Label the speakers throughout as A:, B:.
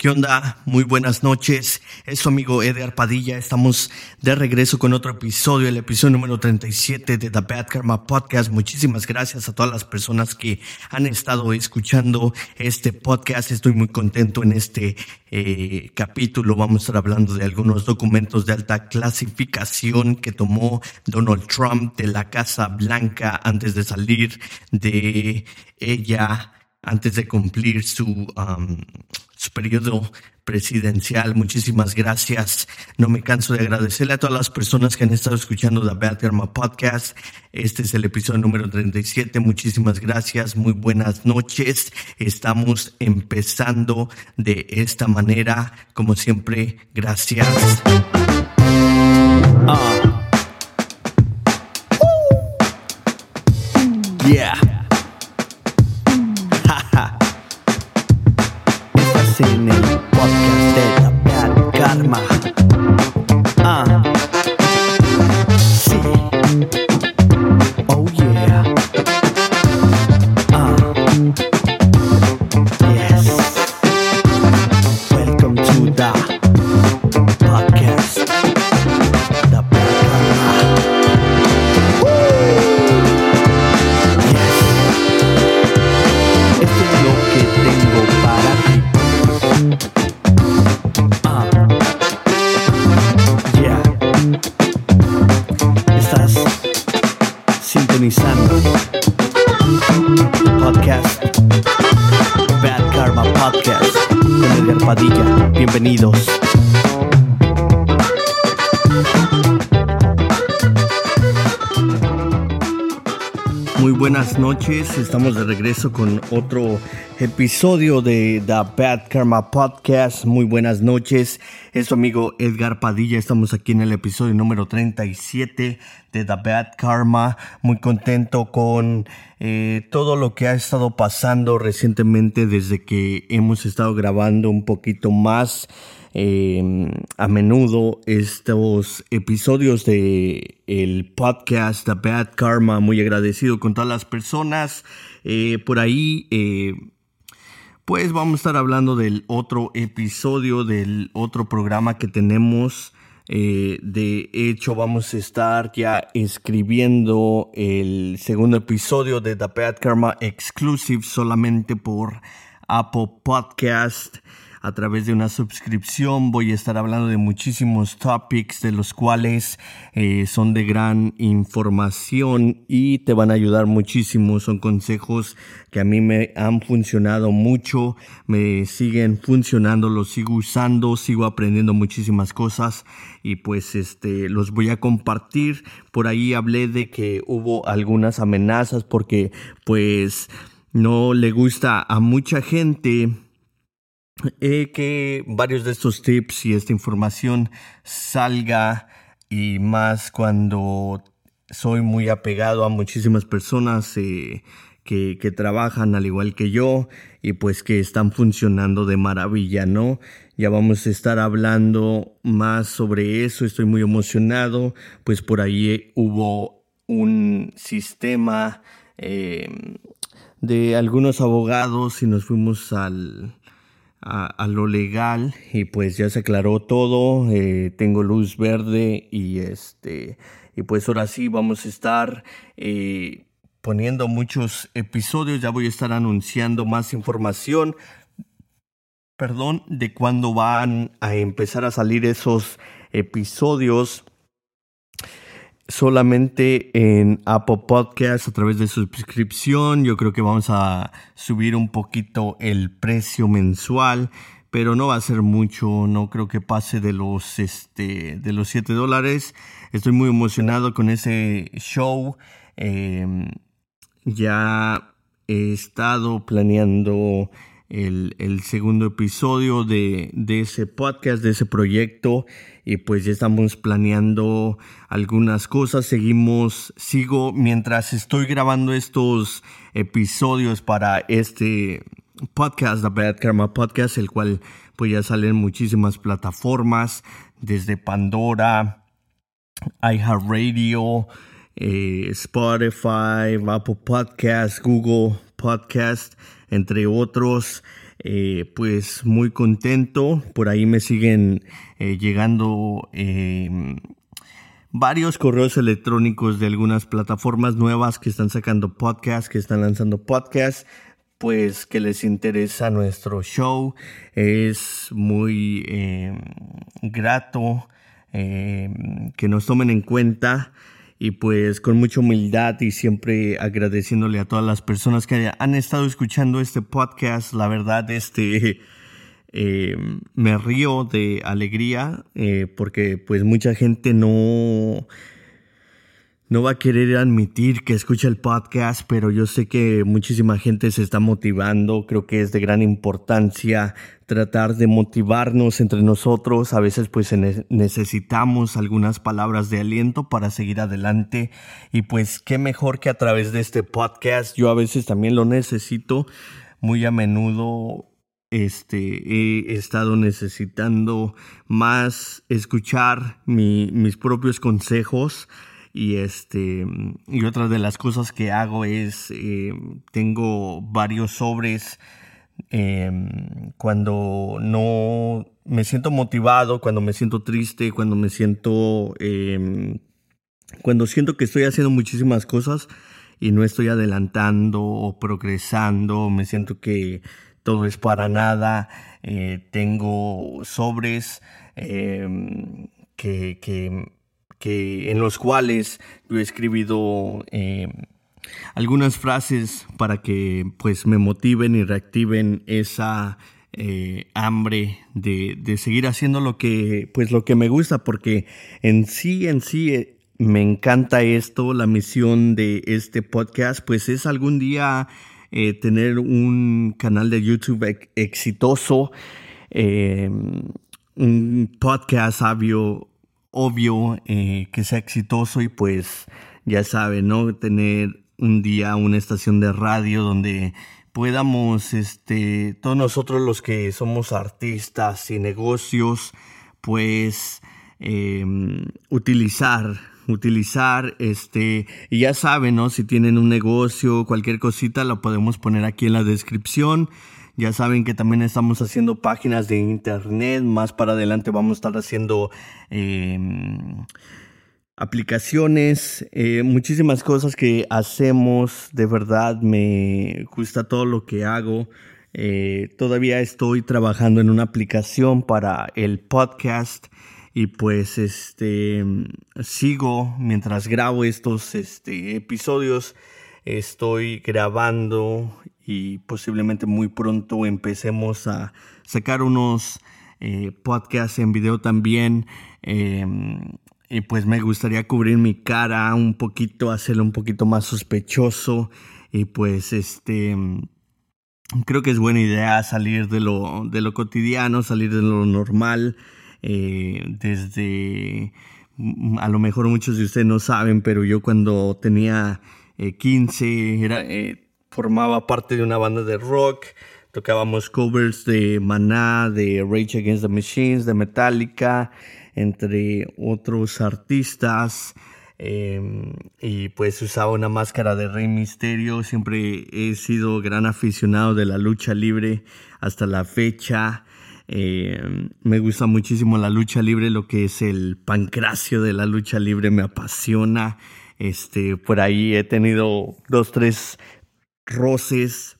A: ¿Qué onda? Muy buenas noches. Es su amigo Edgar Padilla. Estamos de regreso con otro episodio, el episodio número 37 de The Bad Karma Podcast. Muchísimas gracias a todas las personas que han estado escuchando este podcast. Estoy muy contento en este eh, capítulo. Vamos a estar hablando de algunos documentos de alta clasificación que tomó Donald Trump de la Casa Blanca antes de salir de ella antes de cumplir su, su periodo presidencial. Muchísimas gracias. No me canso de agradecerle a todas las personas que han estado escuchando The Bad Karma Podcast. Este es el episodio número 37. Muchísimas gracias. Muy buenas noches. Estamos empezando de esta manera. Como siempre, gracias. Ah. Yeah. En el Bienvenidos. Buenas noches, estamos de regreso con otro episodio de The Bad Karma Podcast. Muy buenas noches, es su amigo Edgar Padilla, estamos aquí en el episodio número 37 de The Bad Karma. Muy contento con eh, todo lo que ha estado pasando recientemente desde que hemos estado grabando un poquito más. Eh, a menudo estos episodios de el podcast The Bad Karma muy agradecido con todas las personas. Eh, por ahí eh, pues vamos a estar hablando del otro episodio del otro programa que tenemos. De hecho vamos a estar ya escribiendo el segundo episodio de The Bad Karma Exclusive solamente por Apple Podcast a través de una suscripción. Voy a estar hablando de muchísimos topics de los cuales eh, son de gran información y te van a ayudar muchísimo. Son consejos que a mí me han funcionado mucho, me siguen funcionando, los sigo usando, sigo aprendiendo muchísimas cosas y pues este los voy a compartir. Por ahí hablé de que hubo algunas amenazas porque pues no le gusta a mucha gente eh, que varios de estos tips y esta información salga y más cuando soy muy apegado a muchísimas personas eh, que, que, trabajan al igual que yo y pues que están funcionando de maravilla, ¿no? Ya vamos a estar hablando más sobre eso, estoy muy emocionado, pues por ahí hubo un sistema eh, de algunos abogados y nos fuimos al a, lo legal. Y pues ya se aclaró todo, eh, tengo luz verde y este y pues ahora sí vamos a estar eh, poniendo muchos episodios, ya voy a estar anunciando más información, perdón, de cuándo van a empezar a salir esos episodios solamente en Apple Podcast a través de suscripción. Yo creo que vamos a subir un poquito el precio mensual, pero no va a ser mucho. No creo que pase de los este de los 7 dólares. Estoy muy emocionado con ese show. Eh, ya he estado planeando el, segundo episodio de, de, ese podcast, de ese proyecto. Y pues ya estamos planeando algunas cosas. Seguimos, sigo mientras estoy grabando estos episodios para este podcast, The Bad Karma Podcast, el cual pues ya salen muchísimas plataformas, desde Pandora, iHeartRadio, eh, Spotify, Apple Podcast, Google Podcast, entre otros. eh, pues muy contento. Por ahí me siguen eh, llegando em, varios correos electrónicos de algunas plataformas nuevas que están sacando podcasts, que están lanzando podcasts pues que les interesa nuestro show. Es muy em, grato em, que nos tomen en cuenta y pues con mucha humildad y siempre agradeciéndole a todas las personas que han estado escuchando este podcast. La verdad, este em, me río de alegría eh, porque pues mucha gente no no va a querer admitir que escucha el podcast, pero yo sé que muchísima gente se está motivando. Creo que es de gran importancia tratar de motivarnos entre nosotros. A veces pues necesitamos algunas palabras de aliento para seguir adelante. Y pues qué mejor que a través de este podcast. Yo a veces también lo necesito. Muy a menudo este, he estado necesitando más escuchar mis propios consejos y este y otra de las cosas que hago es eh, tengo varios sobres em, cuando no me siento motivado cuando me siento triste cuando me siento em, cuando siento que estoy haciendo muchísimas cosas y no estoy adelantando o progresando me siento que todo es para nada eh, tengo sobres que que, en los cuales yo he escribido eh, algunas frases para que pues me motiven y reactiven esa eh, hambre de, de, seguir haciendo lo que pues lo que me gusta porque en sí en sí eh, me encanta esto la misión de este podcast. Pues es algún día tener un canal de YouTube exitoso un podcast sabio obvio eh, que sea exitoso y pues ya saben, ¿no? Tener un día una estación de radio donde podamos, este, todos nosotros los que somos artistas y negocios, pues em, utilizar, utilizar, este, y ya saben, ¿no? Si tienen un negocio, cualquier cosita, lo podemos poner aquí en la descripción. Ya saben que también estamos haciendo páginas de internet. Más para adelante vamos a estar haciendo em, aplicaciones, eh, muchísimas cosas que hacemos. De verdad me gusta todo lo que hago. Eh, todavía estoy trabajando en una aplicación para el podcast y pues este sigo mientras grabo estos este, episodios estoy grabando y posiblemente muy pronto empecemos a sacar unos eh, podcasts en video también. Em, y pues me gustaría cubrir mi cara un poquito, hacerlo un poquito más sospechoso. Y pues este creo que es buena idea salir de lo, de lo cotidiano, salir de lo normal. Eh, desde a lo mejor muchos de ustedes no saben, pero yo cuando tenía 15, eh, era, eh, formaba parte de una banda de rock, tocábamos covers de Maná, de Rage Against the Machines, de Metallica, entre otros artistas. Em, y pues usaba una máscara de Rey Misterio. Siempre he sido gran aficionado de la lucha libre hasta la fecha. Em, me gusta muchísimo la lucha libre, lo que es el pancracio de la lucha libre me apasiona. Este, por ahí he tenido dos, tres roces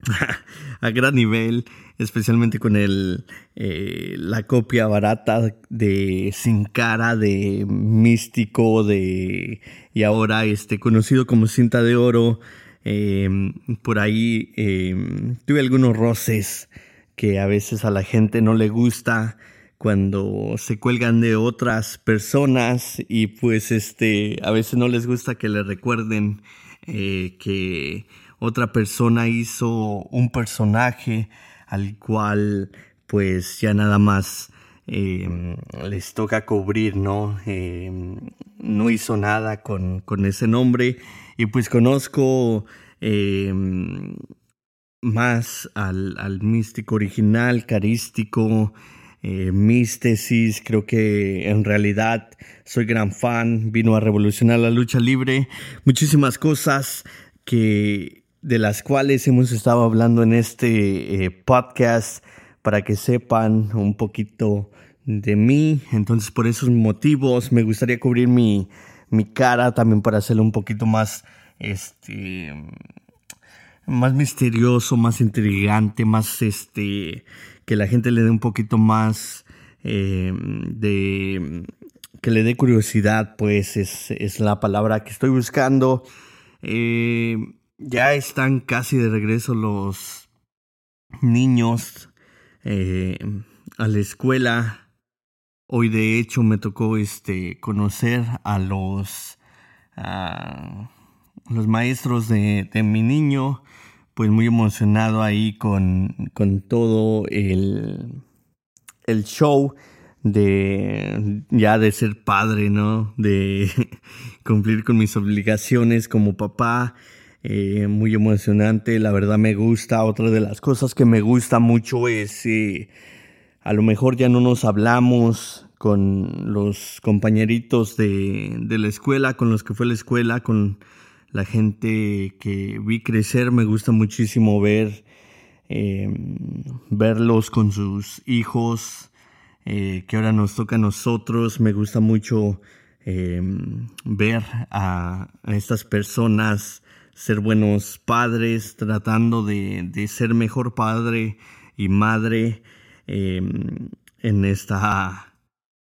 A: a gran nivel, especialmente con el, eh, la copia barata de Sin Cara, de Místico, de, y ahora este, conocido como Cinta de Oro. Em, por ahí em, tuve algunos roces que a veces a la gente no le gusta cuando se cuelgan de otras personas y pues este a veces no les gusta que le recuerden eh, que otra persona hizo un personaje al cual pues ya nada más em, les toca cubrir, ¿no? Em, no hizo nada con, con, ese nombre y pues conozco em, más al, al místico original, carístico, eh, mis creo que en realidad soy gran fan, vino a revolucionar la lucha libre, muchísimas cosas que de las cuales hemos estado hablando en este eh, podcast para que sepan un poquito de mí. Entonces, por esos motivos, me gustaría cubrir mi, mi cara también para hacerlo un poquito más, este, más misterioso, más intrigante, más, este, que la gente le dé un poquito más eh, de, que le dé curiosidad, pues es, es la palabra que estoy buscando. Eh, ya están casi de regreso los niños eh, a la escuela. Hoy de hecho me tocó este conocer a los los maestros de, de, mi niño, pues muy emocionado ahí con, con todo el, el show de ya de ser padre, ¿no? De cumplir con mis obligaciones como papá. Eh, muy emocionante, la verdad me gusta. Otra de las cosas que me gusta mucho es, eh, a lo mejor ya no nos hablamos con los compañeritos de, de la escuela, con los que fue la escuela, con la gente que vi crecer. Me gusta muchísimo ver, eh, verlos con sus hijos, eh, que ahora nos toca a nosotros. Me gusta mucho eh, ver a, estas personas ser buenos padres, tratando de, ser mejor padre y madre em, en esta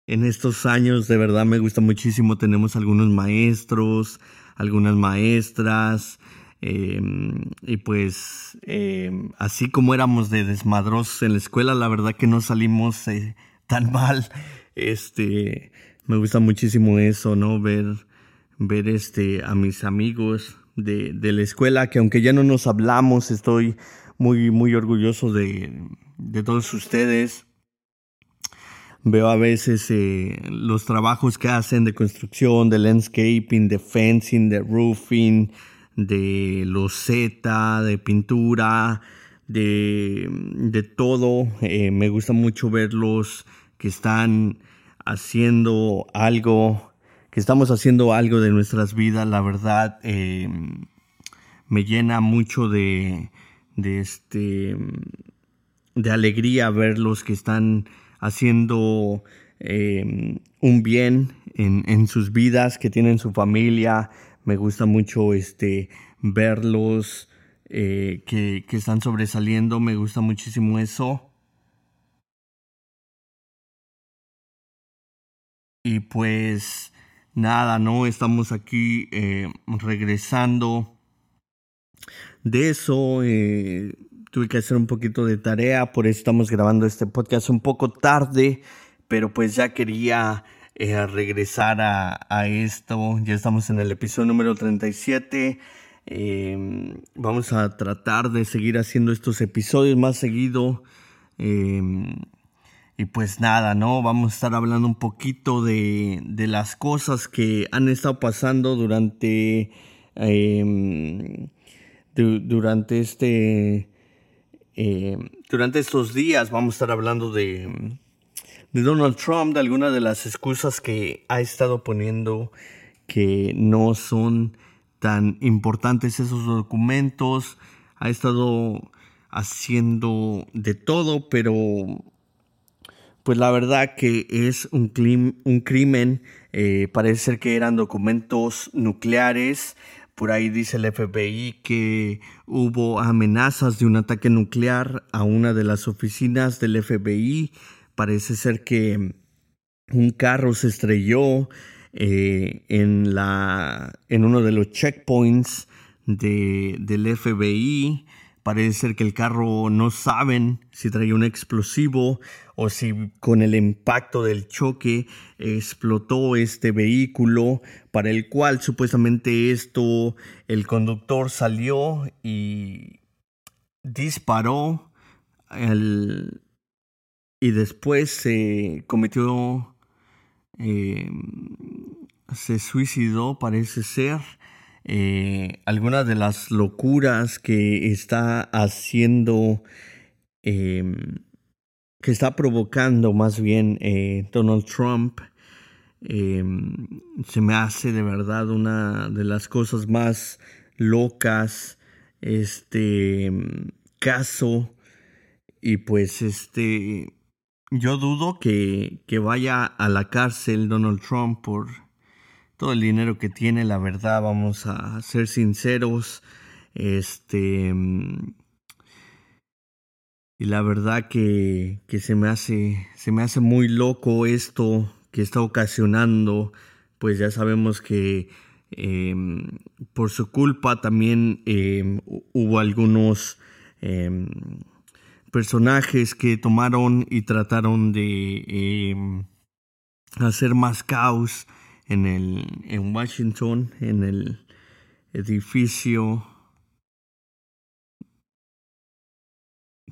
A: en estos años de verdad me gusta muchísimo tenemos algunos maestros algunas maestras em, y pues em, así como éramos de desmadrosos en la escuela la verdad que no salimos eh, tan mal. Este, me gusta muchísimo eso, ¿no? Ver, ver este, a mis amigos de, de la escuela, que aunque ya no nos hablamos, estoy muy, muy orgulloso de, de todos ustedes. Veo a veces eh, los trabajos que hacen de construcción, de landscaping, de fencing, de roofing, de loseta, de pintura, de, de todo. Eh, me gusta mucho verlos que están haciendo algo, que estamos haciendo algo de nuestras vidas, la verdad eh, me llena mucho de, de este de alegría verlos que están haciendo eh, un bien en, en, sus vidas, que tienen su familia. Me gusta mucho este verlos eh, que, que están sobresaliendo. Me gusta muchísimo eso. Y pues nada, ¿no? Estamos aquí eh, regresando de eso. Eh, tuve que hacer un poquito de tarea, por eso estamos grabando este podcast un poco tarde, pero pues ya quería eh, regresar a, esto. Ya estamos en el episodio número 37. Em, vamos a tratar de seguir haciendo estos episodios más seguido. Em, y pues nada, ¿no? Vamos a estar hablando un poquito de, de las cosas que han estado pasando durante, eh, durante este, eh, durante estos días. Vamos a estar hablando de, Donald Trump, de algunas de las excusas que ha estado poniendo que no son tan importantes esos documentos. Ha estado haciendo de todo, pero pues la verdad que es un, un crimen, eh, parece ser que eran documentos nucleares, por ahí dice el FBI que hubo amenazas de un ataque nuclear a una de las oficinas del FBI, parece ser que un carro se estrelló eh, en, la, en uno de los checkpoints de, del FBI, Parece ser que el carro no saben si traía un explosivo o si con el impacto del choque explotó este vehículo para el cual supuestamente esto el conductor salió y disparó y después se cometió eh, se suicidó parece ser eh, algunas de las locuras que está haciendo, em, que está provocando más bien eh, Donald Trump, em, se me hace de verdad una de las cosas más locas este caso. Y pues este yo dudo que, que vaya a la cárcel Donald Trump por todo el dinero que tiene, la verdad, vamos a ser sinceros. Este y la verdad que, que, se me hace se me hace muy loco esto que está ocasionando pues ya sabemos que em, por su culpa también em, hubo algunos em, personajes que tomaron y trataron de hacer más caos en el en Washington en el edificio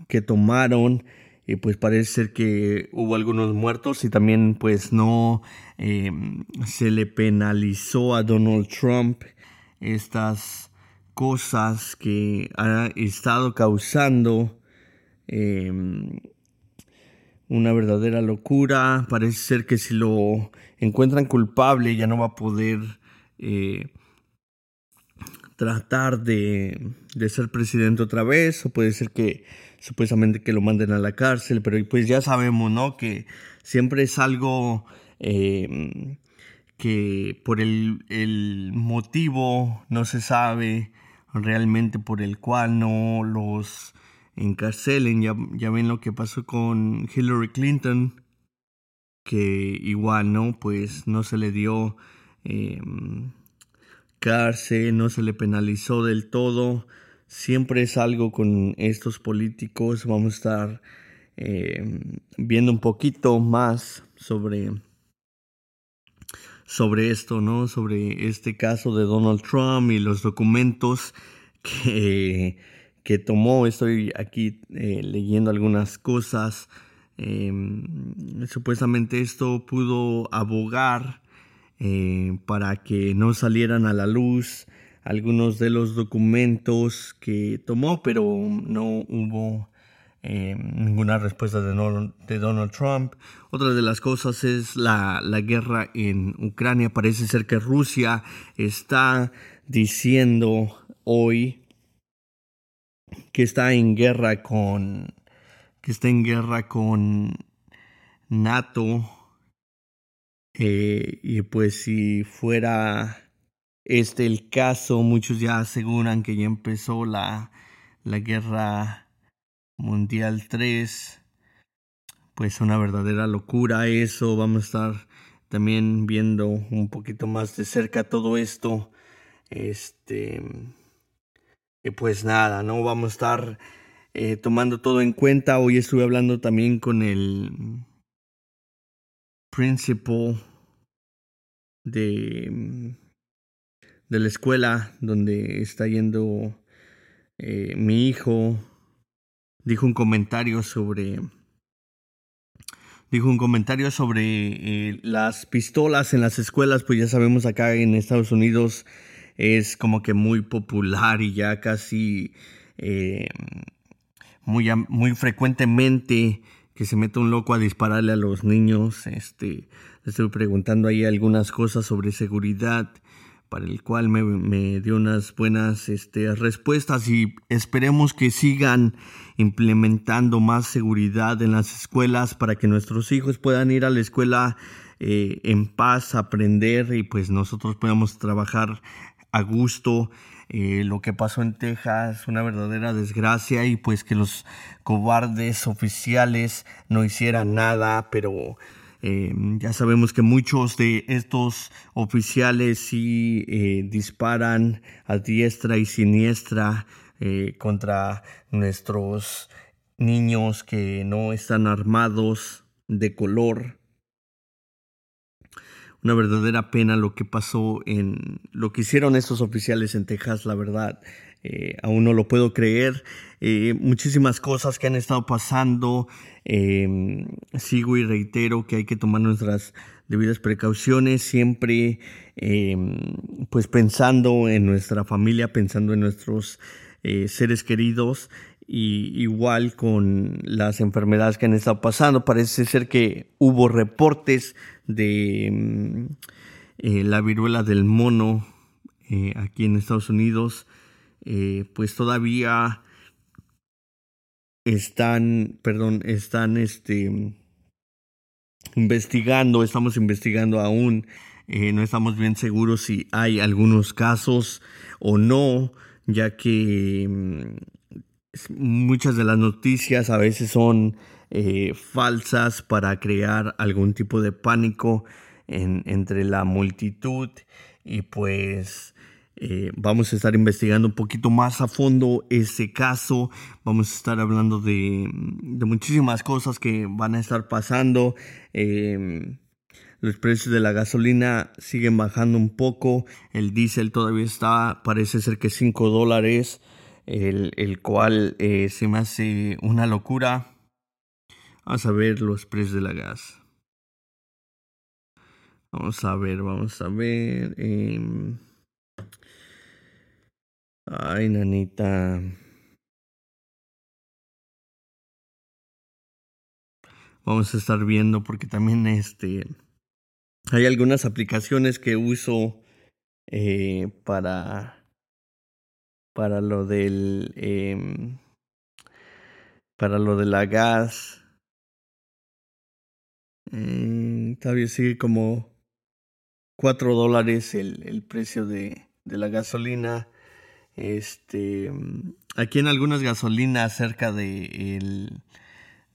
A: que tomaron y pues parece ser que hubo algunos muertos y también pues no em, se le penalizó a Donald Trump estas cosas que ha estado causando em, una verdadera locura. Parece ser que si lo encuentran culpable ya no va a poder eh, tratar de, de ser presidente otra vez o puede ser que supuestamente que lo manden a la cárcel, pero pues ya sabemos, ¿no? Que siempre es algo eh, que por el, motivo no se sabe realmente por el cual no los encarcelen. Ya, ya ven lo que pasó con Hillary Clinton, que igual, ¿no? Pues no se le dio eh, cárcel, no se le penalizó del todo siempre es algo con estos políticos. Vamos a estar eh, viendo un poquito más sobre, sobre esto, ¿no? Sobre este caso de Donald Trump y los documentos que, que tomó. Estoy aquí eh, leyendo algunas cosas. Em, supuestamente esto pudo abogar eh, para que no salieran a la luz algunos de los documentos que tomó, pero no hubo eh, ninguna respuesta de, Donald Trump. Otra de las cosas es la, la, guerra en Ucrania. Parece ser que Rusia está diciendo hoy que está en guerra con que está en guerra con NATO eh, y pues si fuera este el caso, muchos ya aseguran que ya empezó la, la guerra mundial 3. Pues una verdadera locura eso. Vamos a estar también viendo un poquito más de cerca todo esto. Este. Pues nada, ¿no? Vamos a estar eh, tomando todo en cuenta. Hoy estuve hablando también con el principal de de la escuela donde está yendo eh, mi hijo dijo un comentario sobre dijo un comentario sobre eh, las pistolas en las escuelas pues ya sabemos acá en Estados Unidos es como que muy popular y ya casi eh, muy, muy frecuentemente que se mete un loco a dispararle a los niños este estoy preguntando ahí algunas cosas sobre seguridad para el cual me, dio unas buenas este, respuestas y esperemos que sigan implementando más seguridad en las escuelas para que nuestros hijos puedan ir a la escuela eh, en paz, aprender y pues nosotros podamos trabajar a gusto. Eh, lo que pasó en Texas, una verdadera desgracia y pues que los cobardes oficiales no hicieran nada, pero Em, ya sabemos que muchos de estos oficiales sí eh, disparan a diestra y siniestra eh, contra nuestros niños que no están armados de color. Una verdadera pena lo que pasó en lo que hicieron estos oficiales en Texas, la verdad. Eh, aún no lo puedo creer. Eh, muchísimas cosas que han estado pasando. Eh, sigo y reitero que hay que tomar nuestras debidas precauciones, siempre pues pensando en nuestra familia, pensando en nuestros seres queridos. Y igual con las enfermedades que han estado pasando, parece ser que hubo reportes de mm, la viruela del mono aquí en Estados Unidos. Eh, pues todavía están, perdón, están este, investigando, estamos investigando aún, eh, no estamos bien seguros si hay algunos casos o no, ya que mm, muchas de las noticias a veces son eh, falsas para crear algún tipo de pánico en, entre la multitud y pues eh, vamos a estar investigando un poquito más a fondo ese caso. Vamos a estar hablando de, muchísimas cosas que van a estar pasando. Em, los precios de la gasolina siguen bajando un poco. El diésel todavía está, parece ser que 5 dólares, el, el cual eh, se me hace una locura. Vamos a ver los precios de la gas. Vamos a ver, vamos a ver. Eh, Ay, nanita. Vamos a estar viendo porque también este hay algunas aplicaciones que uso eh, para para lo del eh, para lo de la gas eh, todavía sigue como 4 dólares el, el precio de, de la gasolina este, aquí en algunas gasolinas cerca de, el,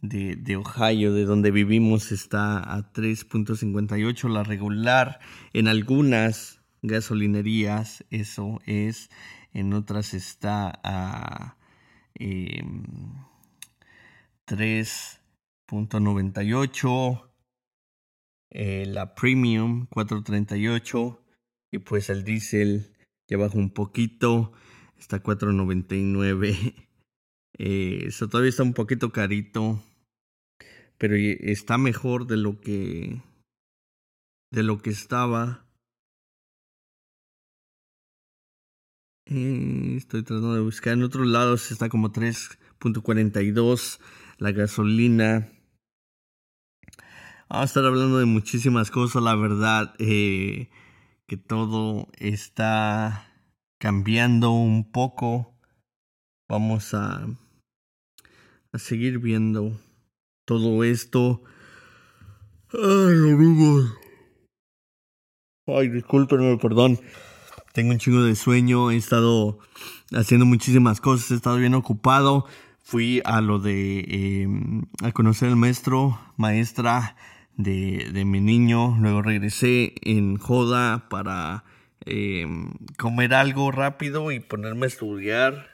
A: de, de, Ohio, de donde vivimos, está a 3.58 la regular. En algunas gasolinerías eso es, en otras está a 3.98. Em, eh, la premium 4.38 y pues el diésel ya bajó un poquito Está 4.99. Eh, eso todavía está un poquito carito. Pero está mejor de lo que. De lo que estaba. Estoy tratando de buscar. En otros lados está como 3.42. La gasolina. Vamos a estar hablando de muchísimas cosas. La verdad. Eh, que todo está cambiando un poco. Vamos a, a seguir viendo todo esto. Ay, amigos. Ay, discúlpenme, perdón. Tengo un chingo de sueño. He estado haciendo muchísimas cosas. He estado bien ocupado. Fui a lo de em, a conocer al maestro, maestra de, de mi niño. Luego regresé en joda para eh, comer algo rápido y ponerme a estudiar.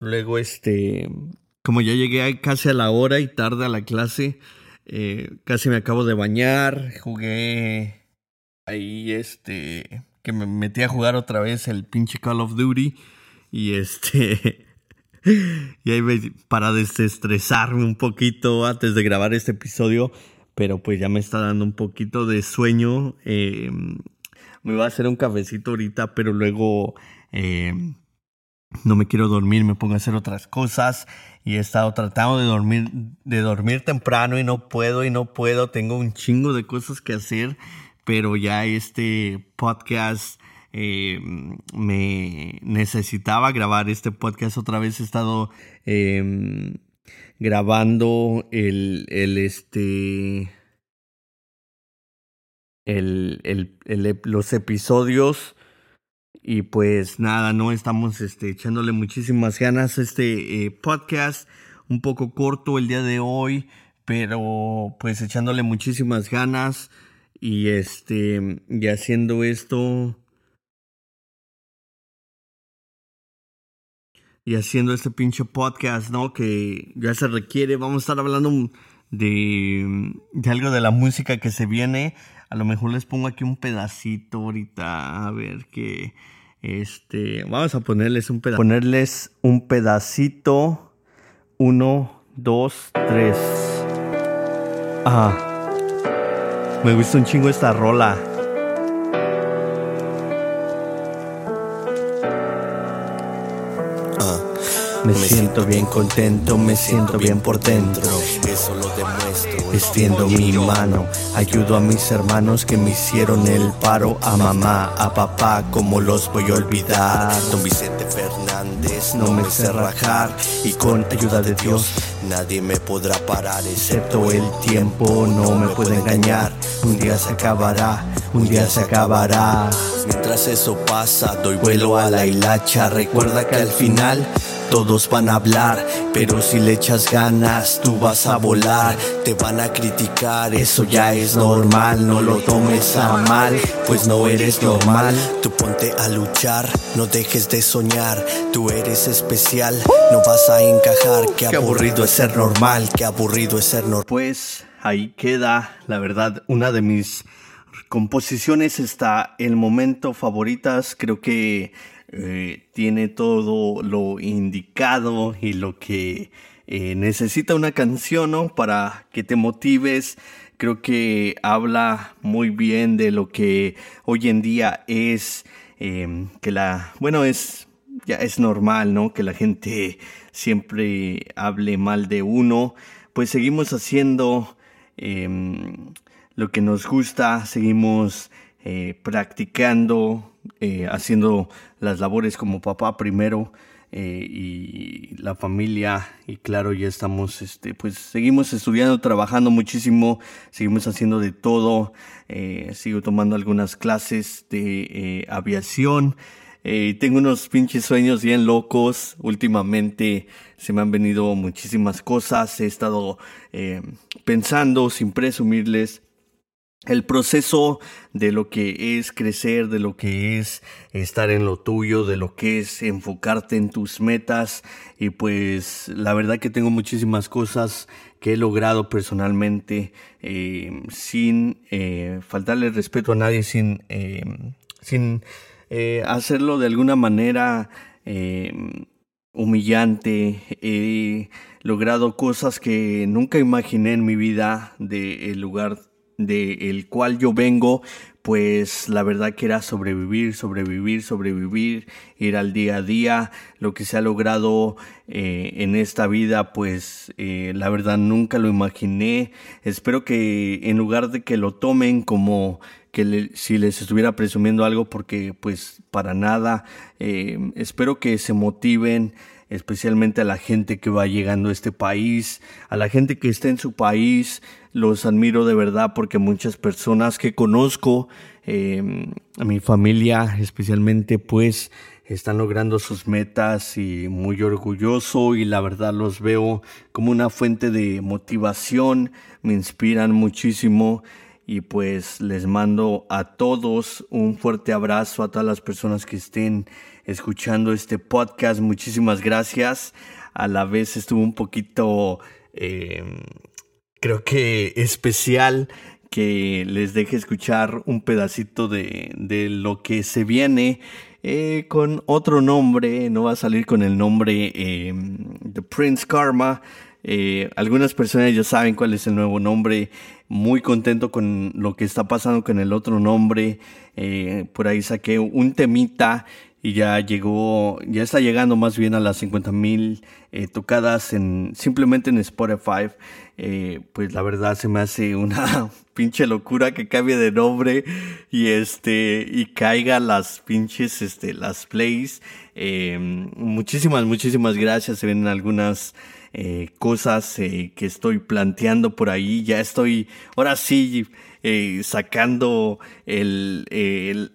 A: Luego, este, como ya llegué casi a la hora y tarde a la clase, eh, casi me acabo de bañar, jugué ahí, este, que me metí a jugar otra vez el pinche Call of Duty y este... y ahí para desestresarme un poquito antes de grabar este episodio, pero pues ya me está dando un poquito de sueño. Eh, me va a hacer un cafecito ahorita, pero luego eh, no me quiero dormir, me pongo a hacer otras cosas y he estado tratando de dormir, de dormir temprano y no puedo y no puedo. Tengo un chingo de cosas que hacer, pero ya este podcast eh, me necesitaba grabar este podcast. Otra vez. He estado grabando el, el este, el, el, los episodios. Y pues nada, no estamos este, echándole muchísimas ganas a este eh, podcast, un poco corto el día de hoy, pero pues echándole muchísimas ganas y este y haciendo esto y haciendo este pinche podcast, ¿no? Que ya se requiere. Vamos a estar hablando de, de algo de la música que se viene. A lo mejor les pongo aquí un pedacito ahorita. A ver que. Este. Vamos a ponerles un pedacito. Ponerles un pedacito. Uno, dos, tres. Ah. Me gusta un chingo esta rola. Me siento bien contento, me siento bien por dentro. Eso lo demuestro. Extiendo mi mano, ayudo a mis hermanos que me hicieron el paro. A mamá, a papá, como los voy a olvidar. Don Vicente Fernández no me sé rajar y con ayuda de Dios nadie me podrá parar excepto el tiempo. No me puede engañar. Un día se acabará, un día se acabará. Mientras eso pasa, doy vuelo a la hilacha. Recuerda que al final todos van a hablar, pero si le echas ganas, tú vas a volar. Te van a criticar, eso ya es normal. No lo tomes a mal, pues no eres normal. Tú ponte a luchar, no dejes de soñar. Tú eres especial, no vas a encajar. Qué aburrido es ser normal, qué aburrido es ser normal. Pues ahí queda, la verdad, una de mis composiciones está el momento favoritas. Creo que eh, tiene todo lo indicado y lo que eh, necesita una canción ¿no? para que te motives. Creo que habla muy bien de lo que hoy en día es, em, que la, bueno, es, ya es normal, ¿no? Que la gente siempre hable mal de uno. Pues seguimos haciendo em, lo que nos gusta, seguimos eh, practicando, eh, haciendo las labores como papá primero eh, y la familia y claro ya estamos este pues seguimos estudiando trabajando muchísimo seguimos haciendo de todo sigo tomando algunas clases de aviación. Tengo unos pinches sueños bien locos. Últimamente se me han venido muchísimas cosas. He estado pensando sin presumirles el proceso de lo que es crecer, de lo que es estar en lo tuyo, de lo que es enfocarte en tus metas y pues la verdad que tengo muchísimas cosas que he logrado personalmente eh, sin eh, faltarle respeto a nadie, sin, eh, sin hacerlo de alguna manera humillante. He logrado cosas que nunca imaginé en mi vida del lugar del cual yo vengo, pues la verdad que era sobrevivir, sobrevivir, sobrevivir, ir al día a día, lo que se ha logrado eh, en esta vida, pues eh, la verdad nunca lo imaginé. Espero que en lugar de que lo tomen como que si les estuviera presumiendo algo, porque pues para nada, eh, espero que se motiven especialmente a la gente que va llegando a este país, a la gente que está en su país. Los admiro de verdad porque muchas personas que conozco, em, a mi familia especialmente, pues están logrando sus metas y muy orgulloso y la verdad los veo como una fuente de motivación, me inspiran muchísimo y pues les mando a todos un fuerte abrazo a todas las personas que estén escuchando este podcast. Muchísimas gracias. A la vez estuvo un poquito, eh, creo que especial que les deje escuchar un pedacito de, de lo que se viene eh, con otro nombre. No va a salir con el nombre eh, The Prince Karma. algunas personas ya saben cuál es el nuevo nombre. Muy contento con lo que está pasando con el otro nombre. por ahí saqué un temita y ya llegó, ya está llegando más bien a las 50 mil eh, tocadas en, simplemente en Spotify. Eh, pues la verdad se me hace una pinche locura que cambie de nombre y este, y caiga las pinches, este, las plays. Eh, muchísimas, muchísimas gracias. Se ven algunas, cosas que estoy planteando por ahí. Ya estoy, ahora sí, sacando el, el,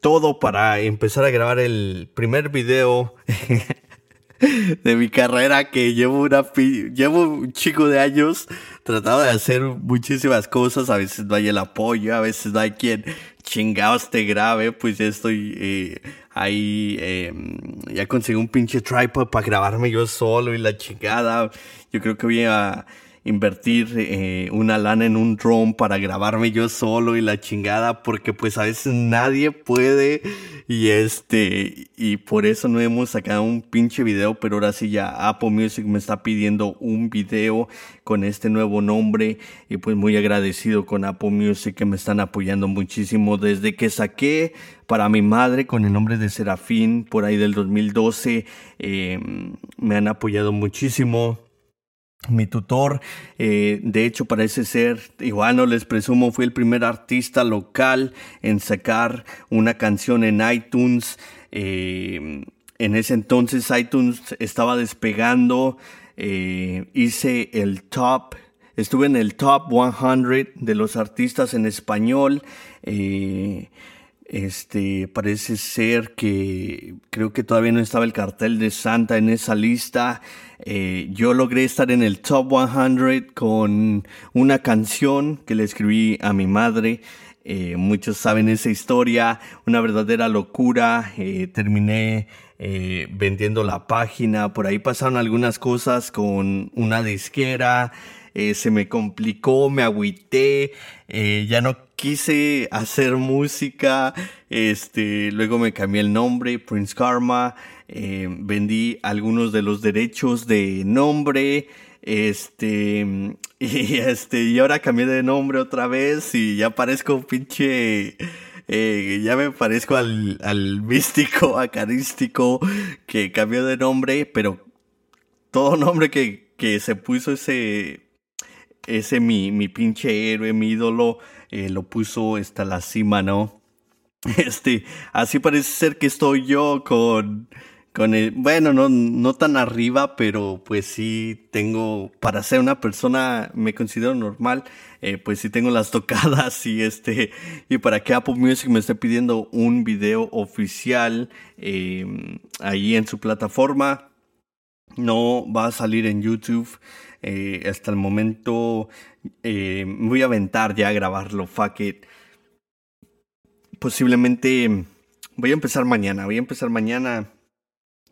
A: todo para empezar a grabar el primer video de mi carrera que llevo una llevo un chico de años tratando de hacer muchísimas cosas, a veces no hay el apoyo, a veces no hay quien chingados te grabe, pues ya estoy eh, ahí, em, ya conseguí un pinche tripod para grabarme yo solo y la chingada, yo creo que voy a invertir eh, una lana en un drone para grabarme yo solo y la chingada porque pues a veces nadie puede. Y este y por eso no hemos sacado un pinche video pero ahora sí ya Apple Music me está pidiendo un video con este nuevo nombre. Y pues muy agradecido con Apple Music que me están apoyando muchísimo desde que saqué para mi madre con el nombre de Serafín por ahí del 2012 eh, me han apoyado muchísimo mi tutor, eh, de hecho parece ser, igual no les presumo, fue el primer artista local en sacar una canción en iTunes. Eh, en ese entonces iTunes estaba despegando, eh, hice el top, estuve en el top 100 de los artistas en español. Este, parece ser que creo que todavía no estaba el cartel de Santa en esa lista. Eh, yo logré estar en el top 100 con una canción que le escribí a mi madre. Eh, muchos saben esa historia, una verdadera locura. Eh, terminé vendiendo la página, por ahí pasaron algunas cosas con una disquera. se me complicó, me agüité, ya no quise hacer música, este, luego me cambié el nombre, Prince Karma, eh, vendí algunos de los derechos de nombre, este, y este, y ahora cambié de nombre otra vez y ya parezco un pinche, eh, ya me parezco al, al místico acarístico que cambió de nombre, pero todo nombre que, que se puso ese, ese mi, mi pinche héroe, mi ídolo, eh, lo puso hasta la cima, ¿no? Este, así parece ser que estoy yo con, con el, bueno, no, no tan arriba, pero pues sí tengo, para ser una persona, me considero normal, eh, pues sí tengo las tocadas y este, y para que Apple Music me esté pidiendo un video oficial eh, ahí en su plataforma, no va a salir en YouTube. Eh, hasta el momento eh, voy a aventar ya a grabarlo, fuck it. Posiblemente voy a empezar mañana, voy a empezar mañana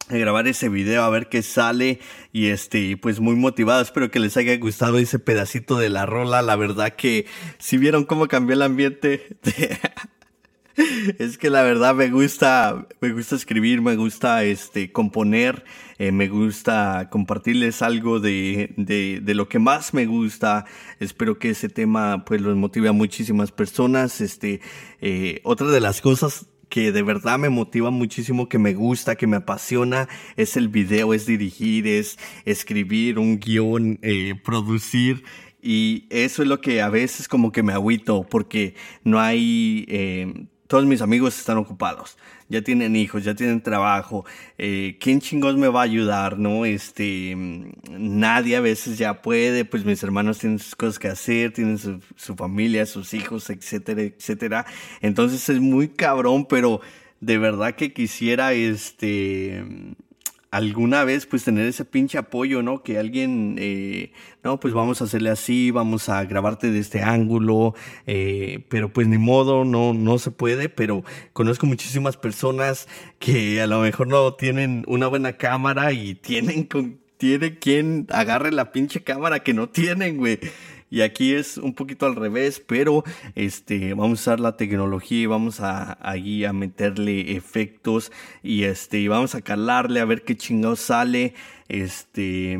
A: a grabar ese video a ver qué sale y este pues muy motivado espero que les haya gustado ese pedacito de la rola la verdad que si vieron cómo cambió el ambiente es que la verdad me gusta, me gusta escribir, me gusta este componer, eh, me gusta compartirles algo de, de, de, lo que más me gusta. Espero que ese tema pues los motive a muchísimas personas. Este, eh, otra de las cosas que de verdad me motiva muchísimo, que me gusta, que me apasiona, es el video, es dirigir, es escribir un guion, eh, producir. Y eso es lo que a veces como que me agüito porque no hay eh, todos mis amigos están ocupados, ya tienen hijos, ya tienen trabajo, eh, ¿quién chingos me va a ayudar, no? Este, nadie a veces ya puede, pues mis hermanos tienen sus cosas que hacer, tienen su, su familia, sus hijos, etcétera, etcétera. Entonces es muy cabrón, pero de verdad que quisiera, este, alguna vez pues tener ese pinche apoyo, ¿no? Que alguien, eh, no, pues vamos a hacerle así, vamos a grabarte de este ángulo, eh, pero pues ni modo, no, no se puede, pero conozco muchísimas personas que a lo mejor no tienen una buena cámara y tienen con, tiene quien agarre la pinche cámara que no tienen, güey. Y aquí es un poquito al revés, pero este, vamos a usar la tecnología y vamos a, ahí a meterle efectos y este, vamos a calarle a ver qué chingado sale. Este,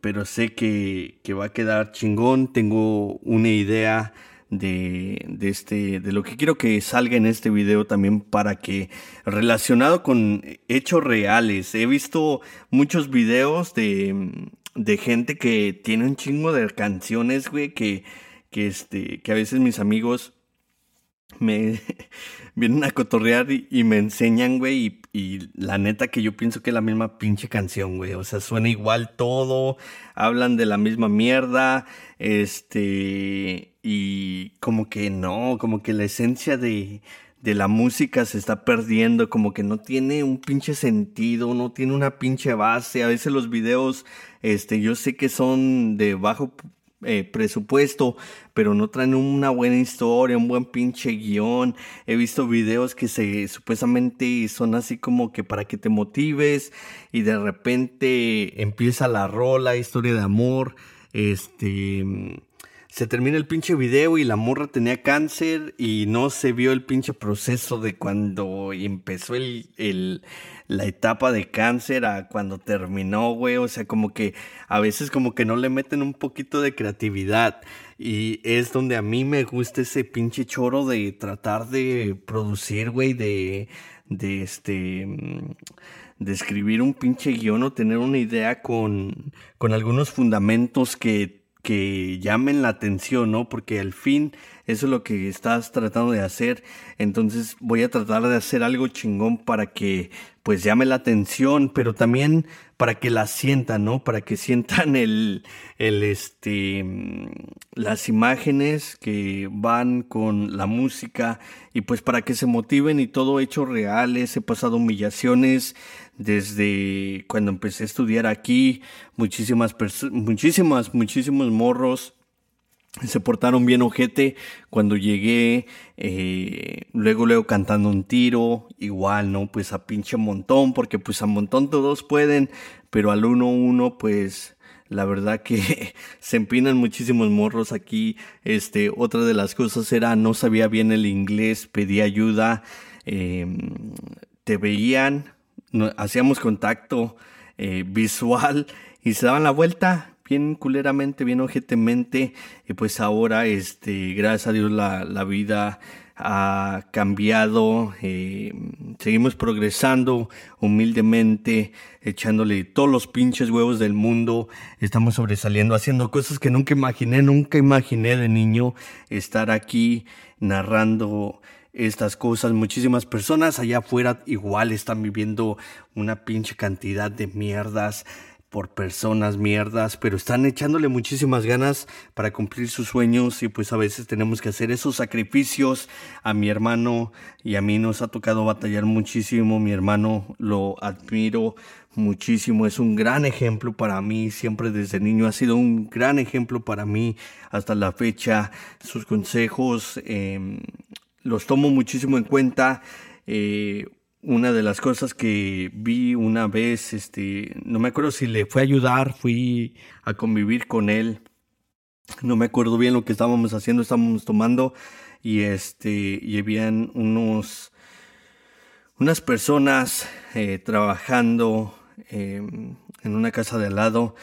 A: pero sé que, que va a quedar chingón. Tengo una idea de, de, este, de lo que quiero que salga en este video también para que relacionado con hechos reales. He visto muchos videos de, de gente que tiene un chingo de canciones, güey, que, que, este, que a veces mis amigos me vienen a cotorrear y, me enseñan, güey, y, y, la neta que yo pienso que es la misma pinche canción, güey, o sea, suena igual todo, hablan de la misma mierda, este, y como que no, como que la esencia de, de la música se está perdiendo, como que no tiene un pinche sentido, no tiene una pinche base. A veces los videos, este, yo sé que son de bajo eh, presupuesto, pero no traen una buena historia, un buen pinche guion. He visto videos que se supuestamente son así como que para que te motives y de repente empieza la rola, historia de amor este se termina el pinche video y la morra tenía cáncer y no se vio el pinche proceso de cuando empezó el, el, la etapa de cáncer a cuando terminó, güey. O sea, como que a veces como que no le meten un poquito de creatividad. Y es donde a mí me gusta ese pinche choro de tratar de producir, güey, de, de este de escribir un pinche guion o tener una idea con, con algunos fundamentos que que llamen la atención, ¿no? Porque al fin eso es lo que estás tratando de hacer. Entonces voy a tratar de hacer algo chingón para que pues llame la atención, pero también para que la sientan, ¿no? Para que sientan el, el este, las imágenes que van con la música y pues para que se motiven y todo hecho reales. He pasado humillaciones desde cuando empecé a estudiar aquí, muchísimas muchísimas, muchísimos morros se portaron bien ojete cuando llegué, eh, luego luego cantando un tiro, igual, ¿no? Pues a pinche montón, porque pues a montón todos pueden, pero al uno uno pues la verdad que se empinan muchísimos morros aquí. Este, otra de las cosas era no sabía bien el inglés, pedí ayuda, em, te veían, hacíamos contacto eh, visual y se daban la vuelta bien culeramente, bien ojetemente, y pues ahora, este, gracias a Dios la, la vida ha cambiado, eh, seguimos progresando humildemente, echándole todos los pinches huevos del mundo, estamos sobresaliendo, haciendo cosas que nunca imaginé, nunca imaginé de niño estar aquí narrando estas cosas. Muchísimas personas allá afuera igual están viviendo una pinche cantidad de mierdas por personas mierdas, pero están echándole muchísimas ganas para cumplir sus sueños y pues a veces tenemos que hacer esos sacrificios. A mi hermano y a mí nos ha tocado batallar muchísimo. Mi hermano lo admiro muchísimo, es un gran ejemplo para mí, siempre desde niño ha sido un gran ejemplo para mí hasta la fecha. Sus consejos eh, los tomo muchísimo en cuenta. Eh, una de las cosas que vi una vez, este, no me acuerdo si le fue a ayudar, fui a convivir con él. No me acuerdo bien lo que estábamos haciendo, estábamos tomando y este, y unos, unas personas eh, trabajando em, en una casa de al lado.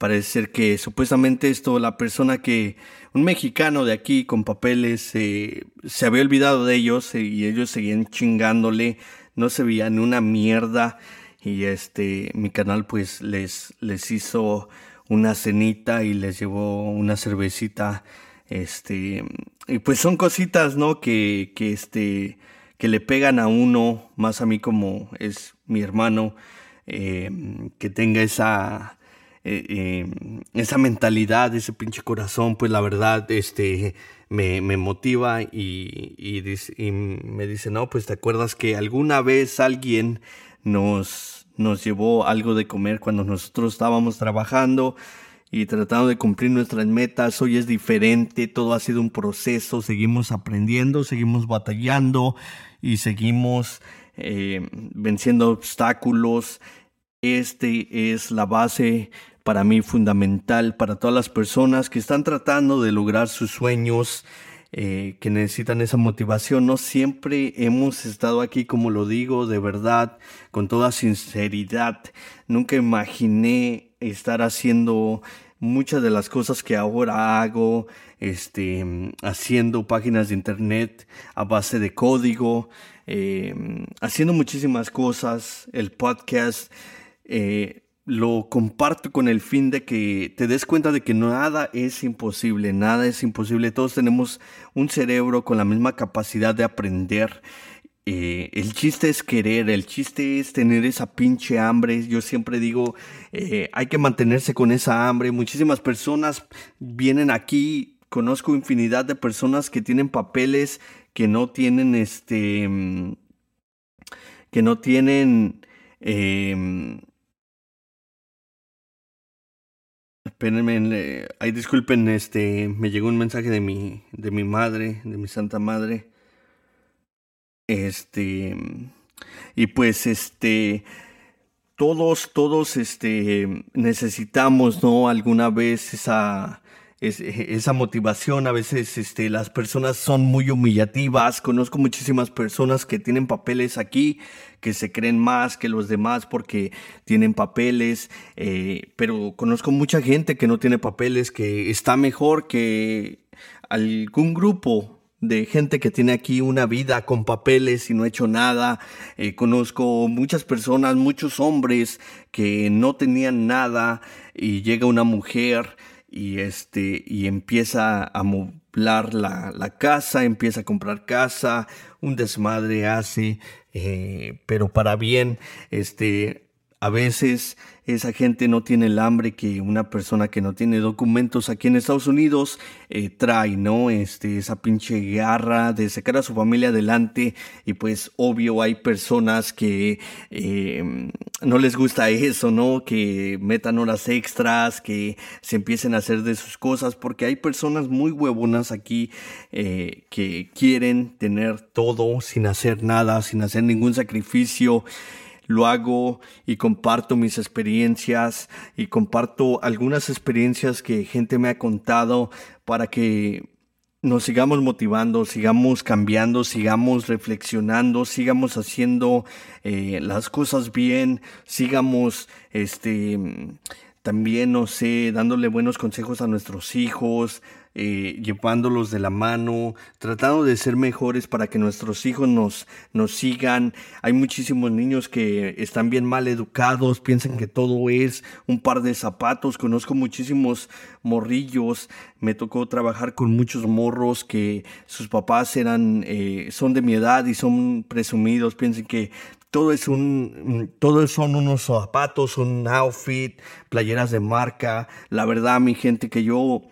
A: Parece que supuestamente esto, la persona que, un mexicano de aquí con papeles, eh, se había olvidado de ellos eh, y ellos seguían chingándole no se veían una mierda y este mi canal pues les les hizo una cenita y les llevó una cervecita este y pues son cositas no que que este que le pegan a uno más a mí como es mi hermano eh, que tenga esa eh, eh, esa mentalidad, ese pinche corazón, pues la verdad, este, me, me motiva y, me dice, no, pues te acuerdas que alguna vez alguien nos, nos llevó algo de comer cuando nosotros estábamos trabajando y tratando de cumplir nuestras metas. Hoy es diferente, todo ha sido un proceso, seguimos aprendiendo, seguimos batallando y seguimos eh, venciendo obstáculos. Este es la base para mí fundamental para todas las personas que están tratando de lograr sus sueños, eh, que necesitan esa motivación. No siempre hemos estado aquí, como lo digo, de verdad, con toda sinceridad. Nunca imaginé estar haciendo muchas de las cosas que ahora hago, este, haciendo páginas de internet a base de código, eh, haciendo muchísimas cosas, el podcast. Eh, lo comparto con el fin de que te des cuenta de que nada es imposible, nada es imposible. Todos tenemos un cerebro con la misma capacidad de aprender. Eh, el chiste es querer, el chiste es tener esa pinche hambre. Yo siempre digo, eh, hay que mantenerse con esa hambre. Muchísimas personas vienen aquí, conozco infinidad de personas que tienen papeles que no tienen este, mm, que no tienen, eh, Espérenme, ay, disculpen, este, me llegó un mensaje de mi, de mi madre, de mi santa madre. Este, y pues, este, todos, todos, este, necesitamos, ¿no? Alguna vez esa, esa motivación. A veces, este, las personas son muy humillativas. Conozco muchísimas personas que tienen papeles aquí, que se creen más que los demás porque tienen papeles. Eh, pero conozco mucha gente que no tiene papeles, que está mejor que algún grupo de gente que tiene aquí una vida con papeles y no ha hecho nada. Eh, conozco muchas personas, muchos hombres que no tenían nada y llega una mujer y este y empieza a moblar la, la casa, empieza a comprar casa, un desmadre hace, eh, pero para bien, este a veces esa gente no tiene el hambre que una persona que no tiene documentos aquí en Estados Unidos eh, trae, ¿no? Este, esa pinche garra de sacar a su familia adelante y pues obvio hay personas que eh, no les gusta eso, ¿no? Que metan horas extras, que se empiecen a hacer de sus cosas, porque hay personas muy huevonas aquí eh, que quieren tener todo sin hacer nada, sin hacer ningún sacrificio lo hago y comparto mis experiencias y comparto algunas experiencias que gente me ha contado para que nos sigamos motivando, sigamos cambiando, sigamos reflexionando, sigamos haciendo eh, las cosas bien, sigamos este también, no sé, dándole buenos consejos a nuestros hijos, eh, llevándolos de la mano, tratando de ser mejores para que nuestros hijos nos, nos sigan. Hay muchísimos niños que están bien mal educados, piensan que todo es un par de zapatos. Conozco muchísimos morrillos, me tocó trabajar con muchos morros que sus papás eran, eh, son de mi edad y son presumidos, piensan que todo es un, todo son unos zapatos, un outfit, playeras de marca. La verdad, mi gente, que yo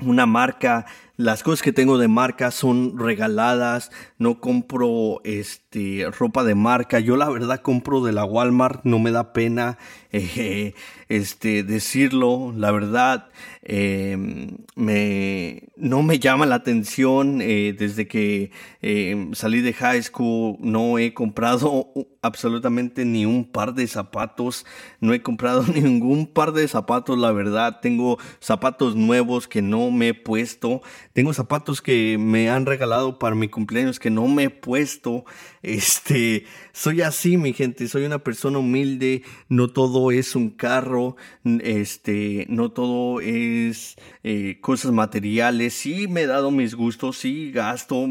A: una marca, las cosas que tengo de marca son regaladas, no compro este ropa de marca, yo la verdad compro de la Walmart, no me da pena este decirlo, la verdad em, me no me llama la atención eh, desde que em, salí de high school no he comprado absolutamente ni un par de zapatos, no he comprado ningún par de zapatos, la verdad, tengo zapatos nuevos que no me he puesto, tengo zapatos que me han regalado para mi cumpleaños que no me he puesto, este, soy así, mi gente, soy una persona humilde, no todo es un carro, este, no todo es eh, cosas materiales, sí me he dado mis gustos, sí gasto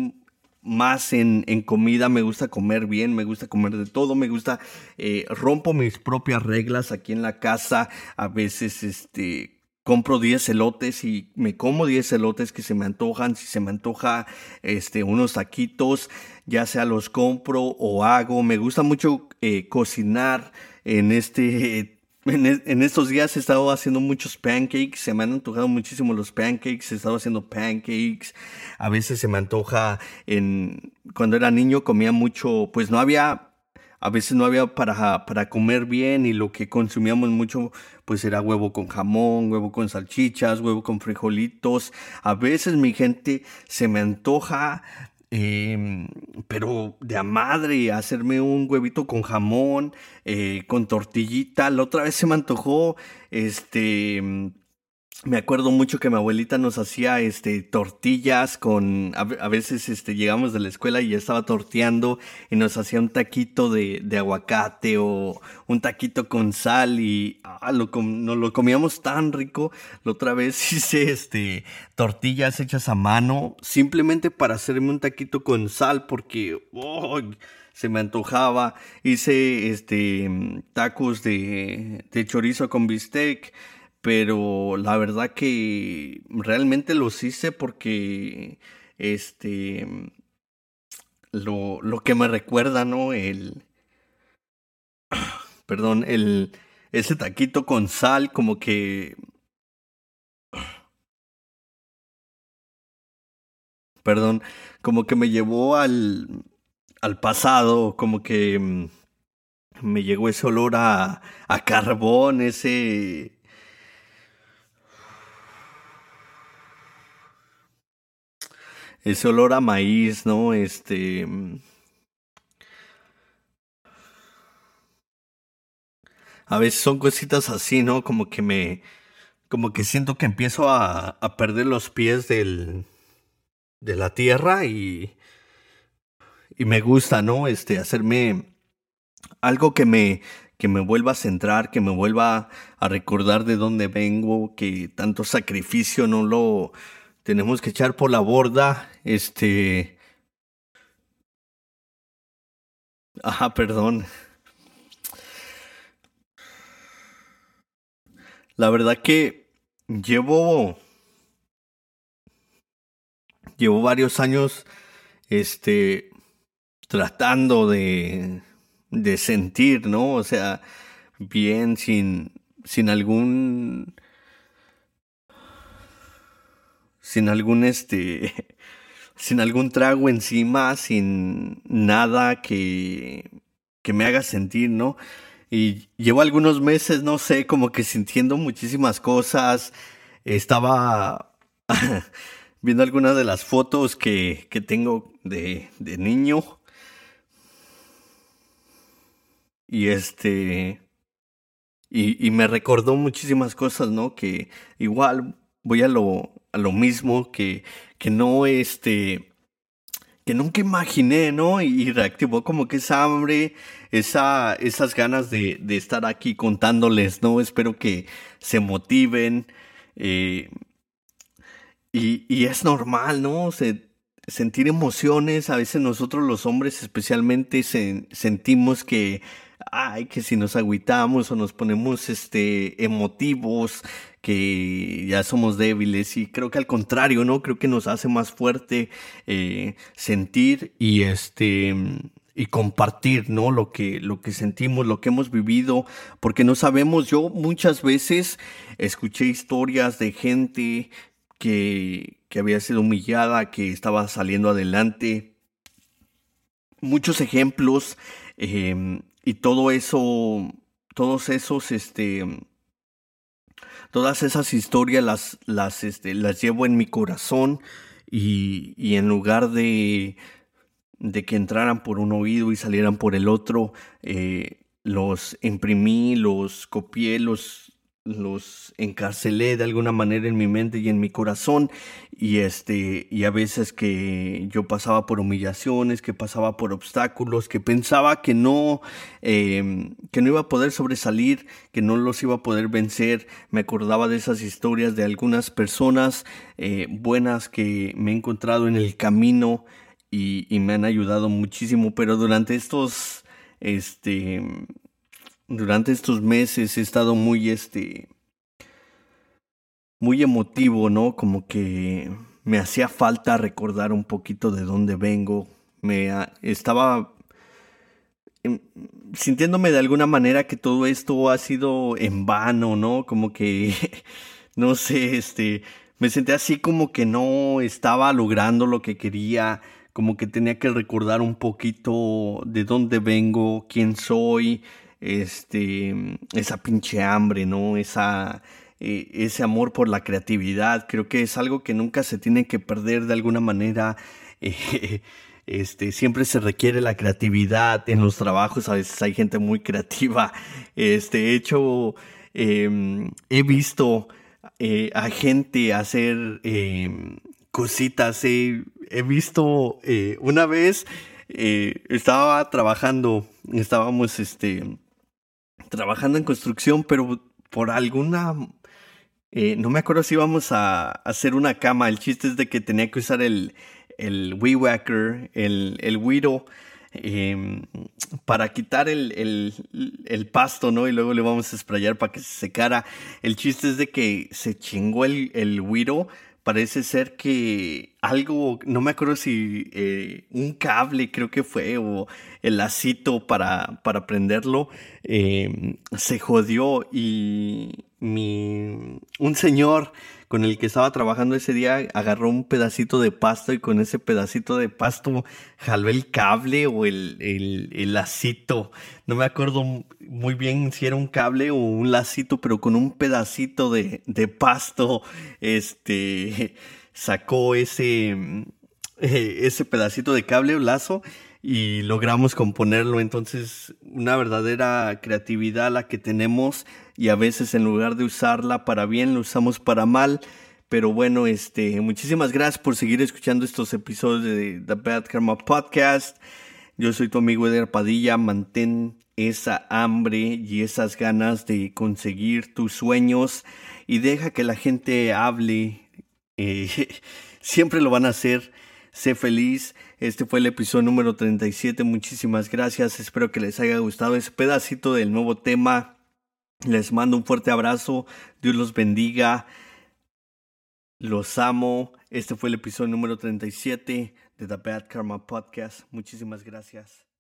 A: más en, en, comida, me gusta comer bien, me gusta comer de todo, me gusta, eh, rompo mis propias reglas aquí en la casa, a veces este compro 10 elotes y me como 10 elotes que se me antojan, si se me antoja este unos taquitos, ya sea los compro o hago, me gusta mucho eh, cocinar en este e, en, estos días he estado haciendo muchos pancakes, se me han antojado muchísimo los pancakes, he estado haciendo pancakes, a veces se me antoja en cuando era niño comía mucho, pues no había a veces no había para, para comer bien y lo que consumíamos mucho pues era huevo con jamón, huevo con salchichas, huevo con frijolitos. A veces mi gente se me antoja Em, pero de a madre, hacerme un huevito con jamón, eh, con tortillita. La otra vez se me antojó, este, me acuerdo mucho que mi abuelita nos hacía este tortillas con a, veces este llegamos de la escuela y ya estaba torteando y nos hacía un taquito de, aguacate o un taquito con sal y ah, lo nos lo comíamos tan rico. La otra vez hice este tortillas hechas a mano simplemente para hacerme un taquito con sal porque se me antojaba. Hice este tacos de, de chorizo con bistec pero la verdad que realmente los hice porque este lo, lo que me recuerda, ¿no? El perdón, el ese taquito con sal como que perdón, como que me llevó al al pasado, como que mm, me llegó ese olor a, a carbón, ese ese olor a maíz, ¿no? Este... a veces son cositas así, ¿no? Como que me, como que siento que empiezo a, a perder los pies del, de la tierra y, y me gusta, ¿no? Este, hacerme algo que me, que me vuelva a centrar, que me vuelva a recordar de dónde vengo, que tanto sacrificio no lo tenemos que echar por la borda, este... Ajá, perdón. La verdad que llevo llevo varios años este tratando de de sentir, ¿no? O sea, bien sin, sin algún, sin algún este, sin algún trago encima, sin nada que, que me haga sentir, ¿no? Y llevo algunos meses, no sé, como que sintiendo muchísimas cosas. Estaba viendo algunas de las fotos que, que tengo de, de niño y este. Y, y, me recordó muchísimas cosas, ¿no? Que igual voy a lo, a lo mismo, que, que no, este. Que nunca imaginé, ¿no? Y, reactivó como que esa hambre, esa, esas ganas de, de estar aquí contándoles, ¿no? Espero que se motiven. Eh, y, y, es normal, ¿no? Se, sentir emociones, a veces nosotros los hombres especialmente sentimos que ay, que si nos agüitamos o nos ponemos este emotivos, que ya somos débiles y creo que al contrario, ¿no? Creo que nos hace más fuerte eh, sentir y este y compartir, ¿no? Lo que, lo que sentimos, lo que hemos vivido, porque no sabemos, yo muchas veces escuché historias de gente que, que había sido humillada, que estaba saliendo adelante, muchos ejemplos, eh, y todo eso, todos esos, este, todas esas historias las, las, este, las llevo en mi corazón y, y en lugar de, de que entraran por un oído y salieran por el otro, eh, los imprimí, los copié, los los encarcelé de alguna manera en mi mente y en mi corazón y este y a veces que yo pasaba por humillaciones que pasaba por obstáculos que pensaba que no em, que no iba a poder sobresalir que no los iba a poder vencer. Me acordaba de esas historias de algunas personas eh, buenas que me he encontrado en el camino y, y me han ayudado muchísimo pero durante estos este durante estos meses he estado muy, este, muy emotivo, ¿no? Como que me hacía falta recordar un poquito de dónde vengo. Me estaba em, sintiéndome de alguna manera que todo esto ha sido en vano, ¿no? Como que, no sé, este, me sentí así como que no estaba logrando lo que quería, como que tenía que recordar un poquito de dónde vengo, quién soy, este, esa pinche hambre, ¿no? Esa, eh, ese amor por la creatividad. Creo que es algo que nunca se tiene que perder de alguna manera. Eh, este, siempre se requiere la creatividad en los trabajos. A veces hay gente muy creativa. Este, hecho, em, he visto eh, a gente hacer em, cositas. he visto una vez, estaba trabajando, estábamos, este, trabajando en construcción, pero por alguna... Eh, no me acuerdo si íbamos a hacer una cama. El chiste es de que tenía que usar el, el Wee Whacker, el, el em, para quitar el, el, pasto, ¿no? Y luego le vamos a sprayar para que se secara. El chiste es de que se chingó el, el parece ser que algo, no me acuerdo si eh, un cable creo que fue o el lacito para, para prenderlo em, se jodió y mi, un señor con el que estaba trabajando ese día agarró un pedacito de pasto y con ese pedacito de pasto jaló el cable o el, el, lacito. No me acuerdo muy bien si era un cable o un lacito, pero con un pedacito de, de pasto, este, sacó ese, ese pedacito de cable o lazo y logramos componerlo. Entonces, una verdadera creatividad la que tenemos y a veces en lugar de usarla para bien, lo usamos para mal. Pero bueno, este, muchísimas gracias por seguir escuchando estos episodios de The Bad Karma Podcast. Yo soy tu amigo Eder Padilla. Mantén esa hambre y esas ganas de conseguir tus sueños y deja que la gente hable. Eh, siempre lo van a hacer. Sé feliz. Este fue el episodio número 37. Muchísimas gracias. Espero que les haya gustado ese pedacito del nuevo tema. Les mando un fuerte abrazo. Dios los bendiga. Los amo. Este fue el episodio número 37 de The Bad Karma Podcast. Muchísimas gracias.